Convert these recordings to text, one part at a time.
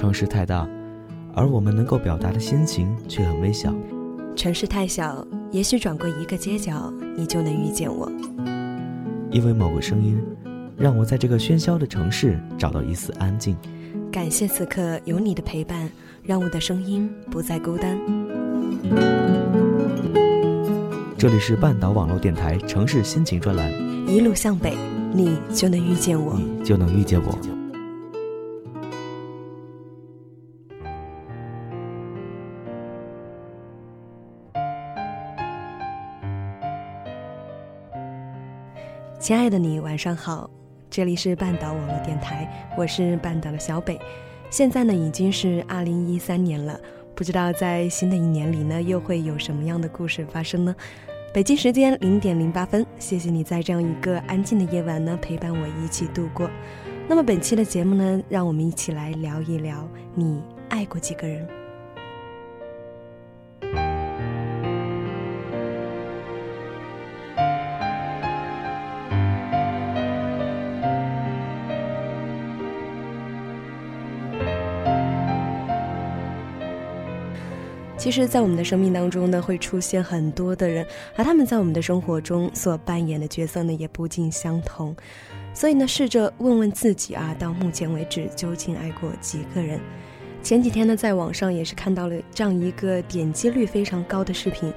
城市太大，而我们能够表达的心情却很微小。城市太小，也许转过一个街角，你就能遇见我。因为某个声音，让我在这个喧嚣的城市找到一丝安静。感谢此刻有你的陪伴，让我的声音不再孤单。这里是半岛网络电台城市心情专栏，一路向北，你就能遇见我，你就能遇见我。亲爱的你，晚上好，这里是半岛网络电台，我是半岛的小北。现在呢已经是二零一三年了，不知道在新的一年里呢又会有什么样的故事发生呢？北京时间零点零八分，谢谢你在这样一个安静的夜晚呢陪伴我一起度过。那么本期的节目呢，让我们一起来聊一聊，你爱过几个人？其实，在我们的生命当中呢，会出现很多的人，而他们在我们的生活中所扮演的角色呢，也不尽相同。所以呢，试着问问自己啊，到目前为止究竟爱过几个人？前几天呢，在网上也是看到了这样一个点击率非常高的视频：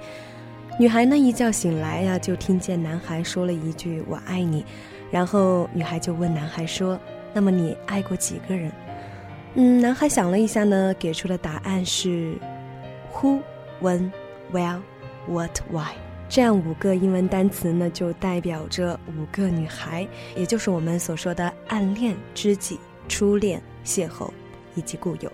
女孩呢一觉醒来呀，就听见男孩说了一句“我爱你”，然后女孩就问男孩说：“那么你爱过几个人？”嗯，男孩想了一下呢，给出的答案是。Who, when, where, what, why？这样五个英文单词呢，就代表着五个女孩，也就是我们所说的暗恋、知己、初恋、邂逅以及故友。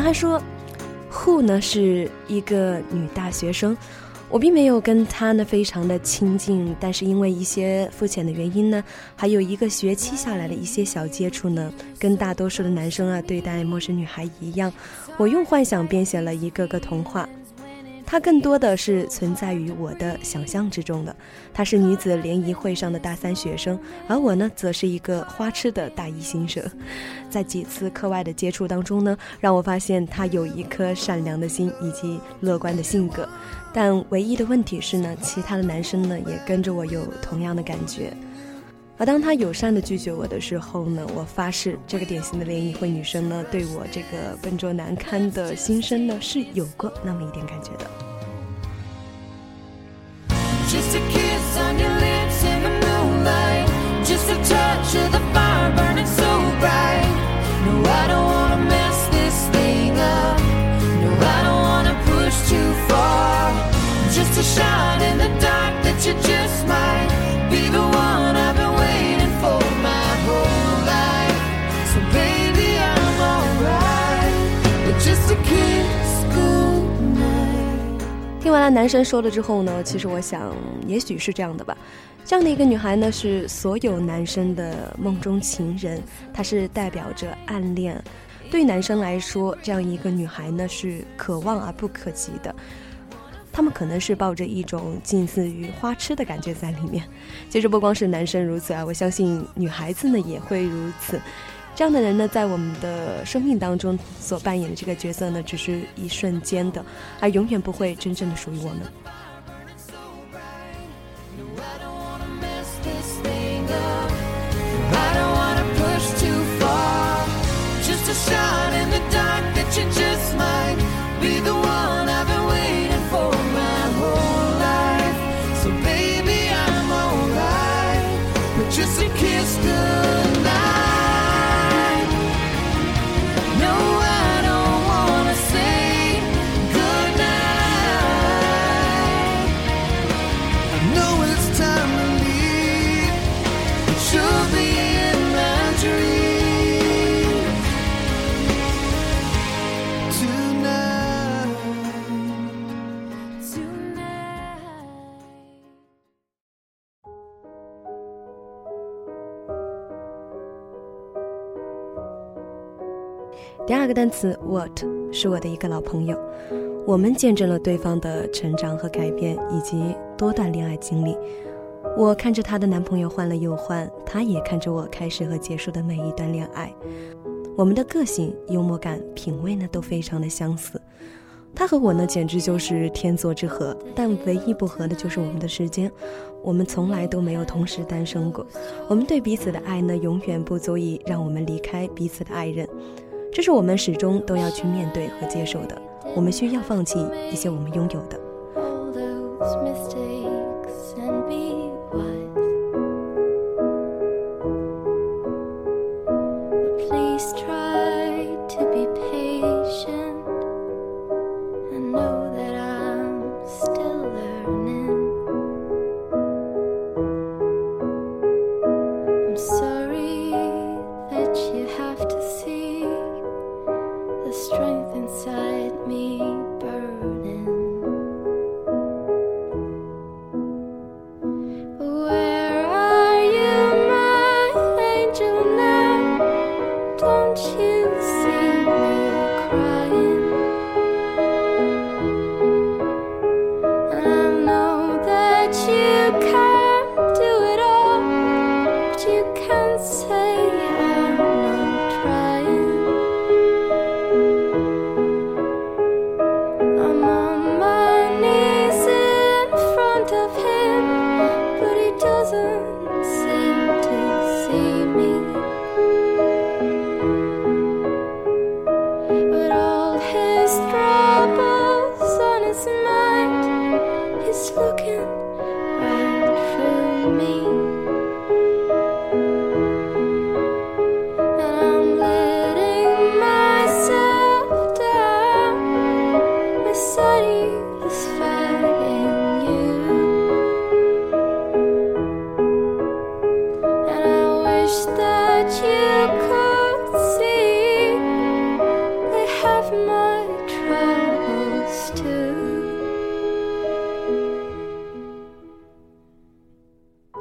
男孩说：“Who 呢是一个女大学生，我并没有跟她呢非常的亲近，但是因为一些肤浅的原因呢，还有一个学期下来的一些小接触呢，跟大多数的男生啊对待陌生女孩一样，我用幻想编写了一个个童话。”她更多的是存在于我的想象之中的。她是女子联谊会上的大三学生，而我呢，则是一个花痴的大一新生。在几次课外的接触当中呢，让我发现她有一颗善良的心以及乐观的性格。但唯一的问题是呢，其他的男生呢，也跟着我有同样的感觉。而当他友善的拒绝我的时候呢，我发誓，这个典型的联谊会女生呢，对我这个笨拙难堪的心声呢，是有过那么一点感觉的。听完了男生说了之后呢，其实我想，也许是这样的吧。这样的一个女孩呢，是所有男生的梦中情人，她是代表着暗恋。对男生来说，这样一个女孩呢，是可望而不可及的。他们可能是抱着一种近似于花痴的感觉在里面。其实不光是男生如此啊，我相信女孩子呢也会如此。这样的人呢，在我们的生命当中所扮演的这个角色呢，只是一瞬间的，而永远不会真正的属于我们。第二个单词 what 是我的一个老朋友，我们见证了对方的成长和改变，以及多段恋爱经历。我看着她的男朋友换了又换，她也看着我开始和结束的每一段恋爱。我们的个性、幽默感、品味呢都非常的相似。他和我呢简直就是天作之合，但唯一不合的就是我们的时间。我们从来都没有同时单身过。我们对彼此的爱呢，永远不足以让我们离开彼此的爱人。这是我们始终都要去面对和接受的。我们需要放弃一些我们拥有的。在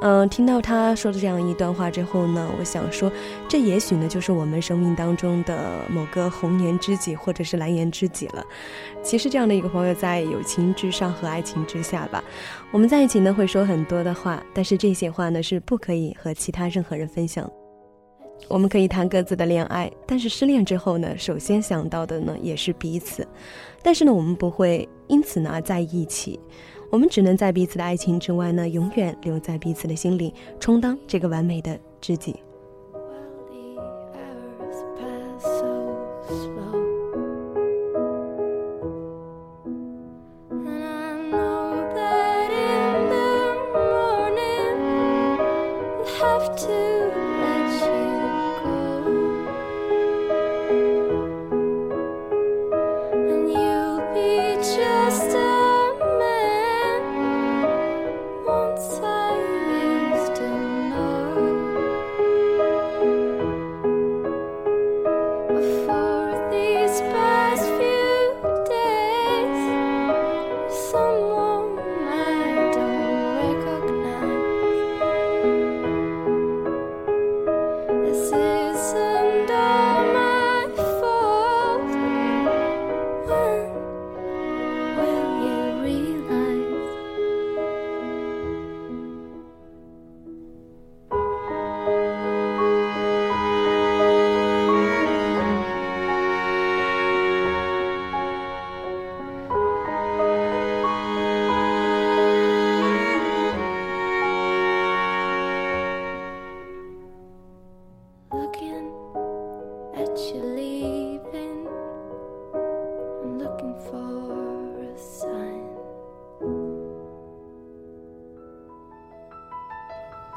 嗯听到他说的这样一段话之后呢，我想说，这也许呢就是我们生命当中的某个红颜知己或者是蓝颜知己了。其实这样的一个朋友，在友情之上和爱情之下吧，我们在一起呢会说很多的话，但是这些话呢是不可以和其他任何人分享。我们可以谈各自的恋爱，但是失恋之后呢，首先想到的呢也是彼此，但是呢我们不会因此呢在一起。我们只能在彼此的爱情之外呢，永远留在彼此的心里，充当这个完美的知己。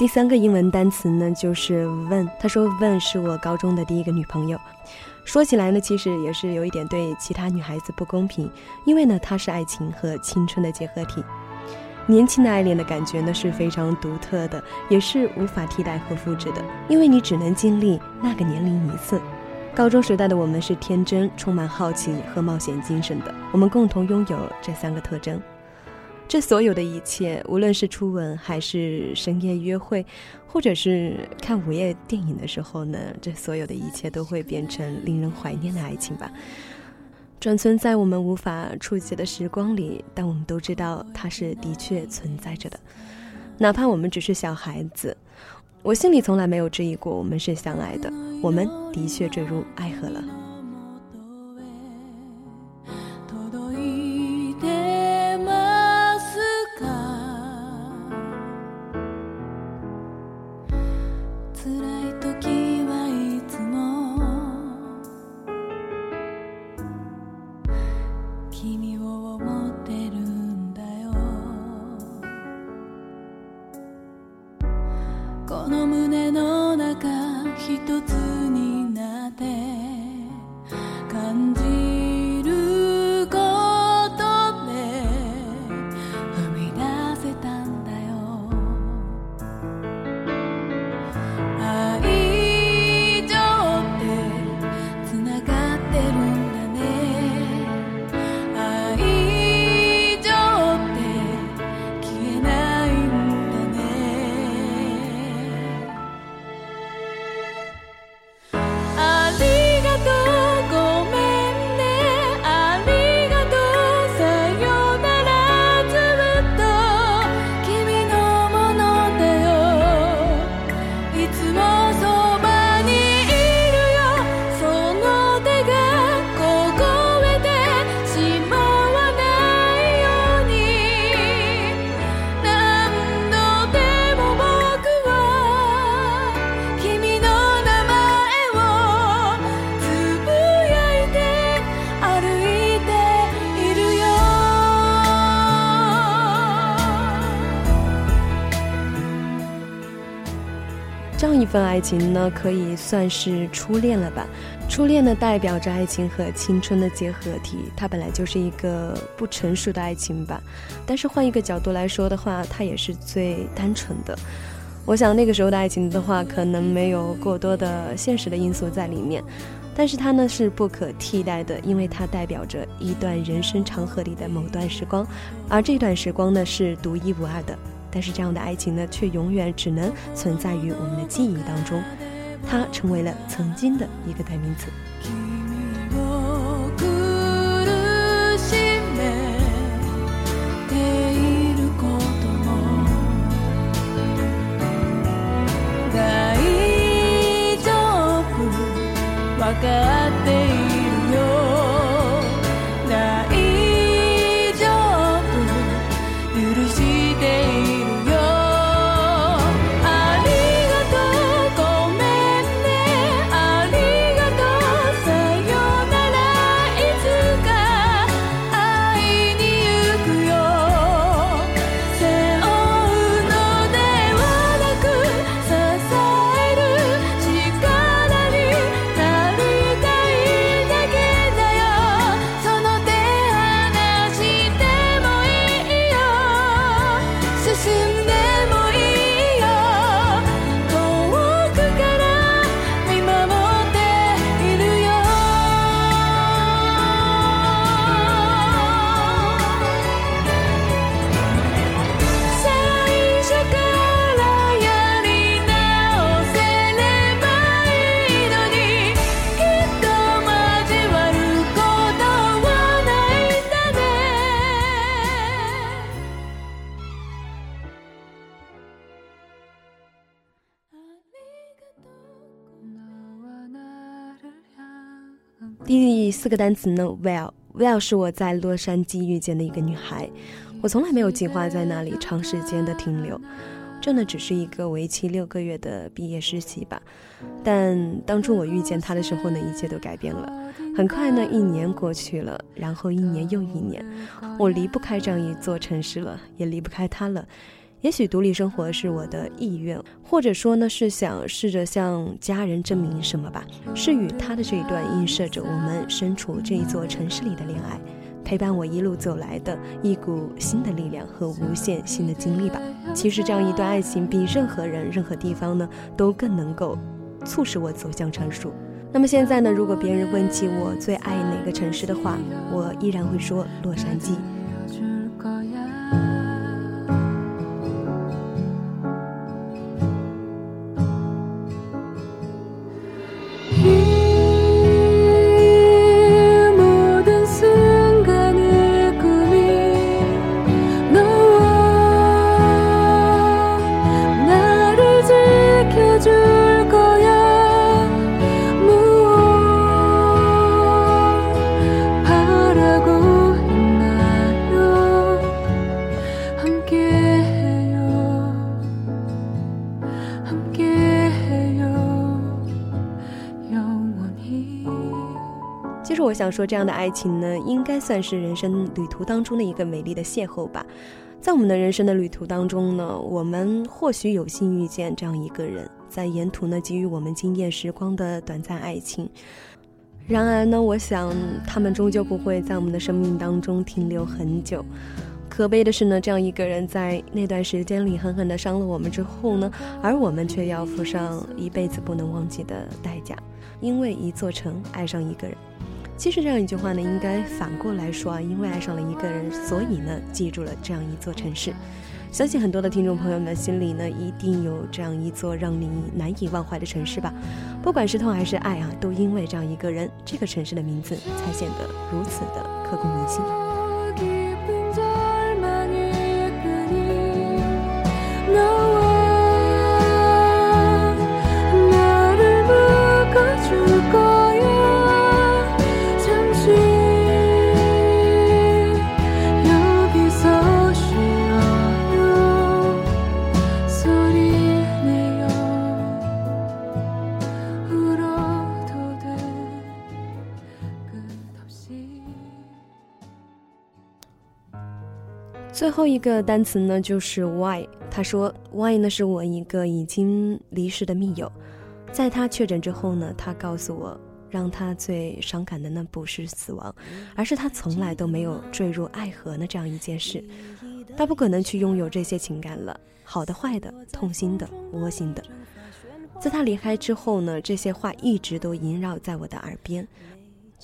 第三个英文单词呢，就是 “when”。他说：“when 是我高中的第一个女朋友。说起来呢，其实也是有一点对其他女孩子不公平，因为呢，她是爱情和青春的结合体。年轻的爱恋的感觉呢是非常独特的，也是无法替代和复制的，因为你只能经历那个年龄一次。高中时代的我们是天真、充满好奇和冒险精神的，我们共同拥有这三个特征。这所有的一切，无论是初吻，还是深夜约会，或者是看午夜电影的时候呢，这所有的一切都会变成令人怀念的爱情吧。转存在我们无法触及的时光里，但我们都知道它是的确存在着的，哪怕我们只是小孩子。我心里从来没有质疑过我们是相爱的，我们的确坠入爱河了。份爱情呢，可以算是初恋了吧？初恋呢，代表着爱情和青春的结合体，它本来就是一个不成熟的爱情吧。但是换一个角度来说的话，它也是最单纯的。我想那个时候的爱情的话，可能没有过多的现实的因素在里面，但是它呢是不可替代的，因为它代表着一段人生长河里的某段时光，而这段时光呢是独一无二的。但是这样的爱情呢，却永远只能存在于我们的记忆当中，它成为了曾经的一个代名词。四个单词呢，Well，Well 是我在洛杉矶遇见的一个女孩，我从来没有计划在那里长时间的停留，这呢只是一个为期六个月的毕业实习吧。但当初我遇见她的时候呢，一切都改变了。很快呢，一年过去了，然后一年又一年，我离不开这样一座城市了，也离不开她了。也许独立生活是我的意愿，或者说呢是想试着向家人证明什么吧。是与他的这一段映射着我们身处这一座城市里的恋爱，陪伴我一路走来的一股新的力量和无限新的经历吧。其实这样一段爱情比任何人、任何地方呢都更能够促使我走向成熟。那么现在呢，如果别人问起我最爱哪个城市的话，我依然会说洛杉矶。想说，这样的爱情呢，应该算是人生旅途当中的一个美丽的邂逅吧。在我们的人生的旅途当中呢，我们或许有幸遇见这样一个人，在沿途呢给予我们惊艳时光的短暂爱情。然而呢，我想他们终究不会在我们的生命当中停留很久。可悲的是呢，这样一个人在那段时间里狠狠地伤了我们之后呢，而我们却要付上一辈子不能忘记的代价，因为一座城爱上一个人。其实这样一句话呢，应该反过来说啊，因为爱上了一个人，所以呢，记住了这样一座城市。相信很多的听众朋友们心里呢，一定有这样一座让你难以忘怀的城市吧。不管是痛还是爱啊，都因为这样一个人，这个城市的名字才显得如此的刻骨铭心。最后一个单词呢，就是 why。他说，why 呢是我一个已经离世的密友，在他确诊之后呢，他告诉我，让他最伤感的呢不是死亡，而是他从来都没有坠入爱河呢这样一件事。他不可能去拥有这些情感了，好的、坏的、痛心的、窝心的。在他离开之后呢，这些话一直都萦绕在我的耳边。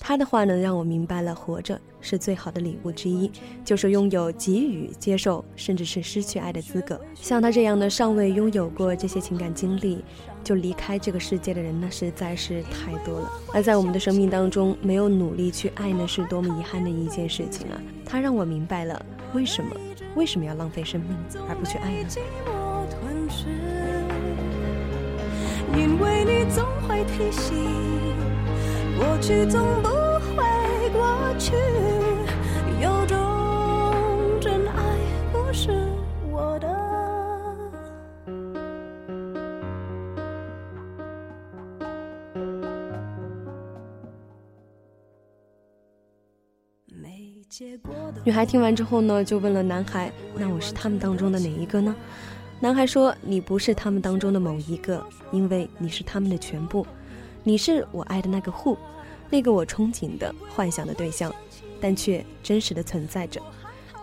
他的话呢，让我明白了，活着是最好的礼物之一，就是拥有给予、接受，甚至是失去爱的资格。像他这样的尚未拥有过这些情感经历就离开这个世界的人呢，实在是太多了。而在我们的生命当中，没有努力去爱呢，是多么遗憾的一件事情啊！他让我明白了为什么为什么要浪费生命而不去爱呢？因为你总会提醒。过去总不会过去，有种真爱不是我的。女孩听完之后呢，就问了男孩：“那我是他们当中的哪一个呢？”男孩说：“你不是他们当中的某一个，因为你是他们的全部。”你是我爱的那个 who，那个我憧憬的幻想的对象，但却真实的存在着。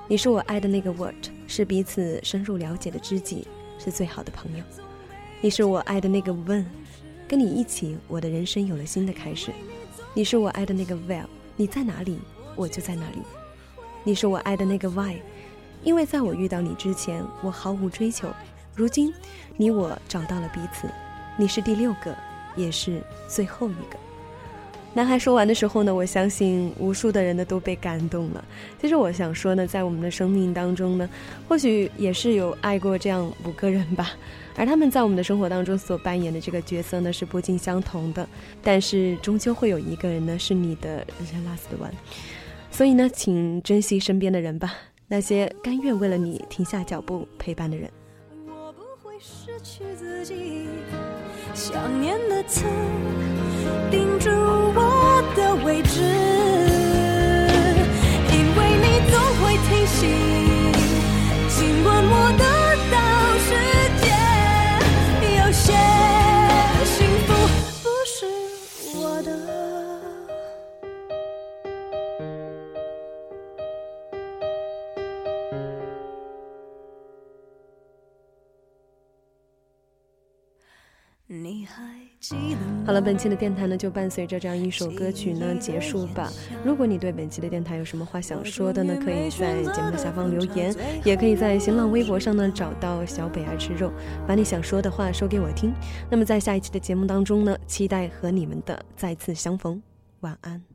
你是我爱的那个 what，是彼此深入了解的知己，是最好的朋友。你是我爱的那个 when，跟你一起，我的人生有了新的开始。你是我爱的那个 where，你在哪里，我就在哪里。你是我爱的那个 why，因为在我遇到你之前，我毫无追求。如今，你我找到了彼此。你是第六个。也是最后一个。男孩说完的时候呢，我相信无数的人呢都被感动了。其实我想说呢，在我们的生命当中呢，或许也是有爱过这样五个人吧，而他们在我们的生活当中所扮演的这个角色呢是不尽相同的，但是终究会有一个人呢是你的 last one。所以呢，请珍惜身边的人吧，那些甘愿为了你停下脚步陪伴的人。我不会失去自己。想念的刺，钉住我的位置，因为你总会提醒，好了，本期的电台呢就伴随着这样一首歌曲呢结束吧。如果你对本期的电台有什么话想说的呢，可以在节目的下方留言，也可以在新浪微博上呢找到小北爱吃肉，把你想说的话说给我听。那么在下一期的节目当中呢，期待和你们的再次相逢。晚安。